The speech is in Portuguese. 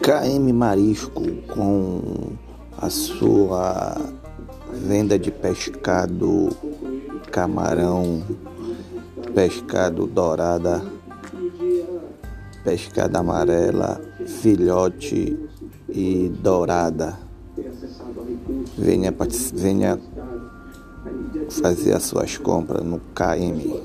KM Marisco com a sua venda de pescado camarão, pescado dourada, pescado amarela, filhote e dourada. Venha, venha fazer as suas compras no KM.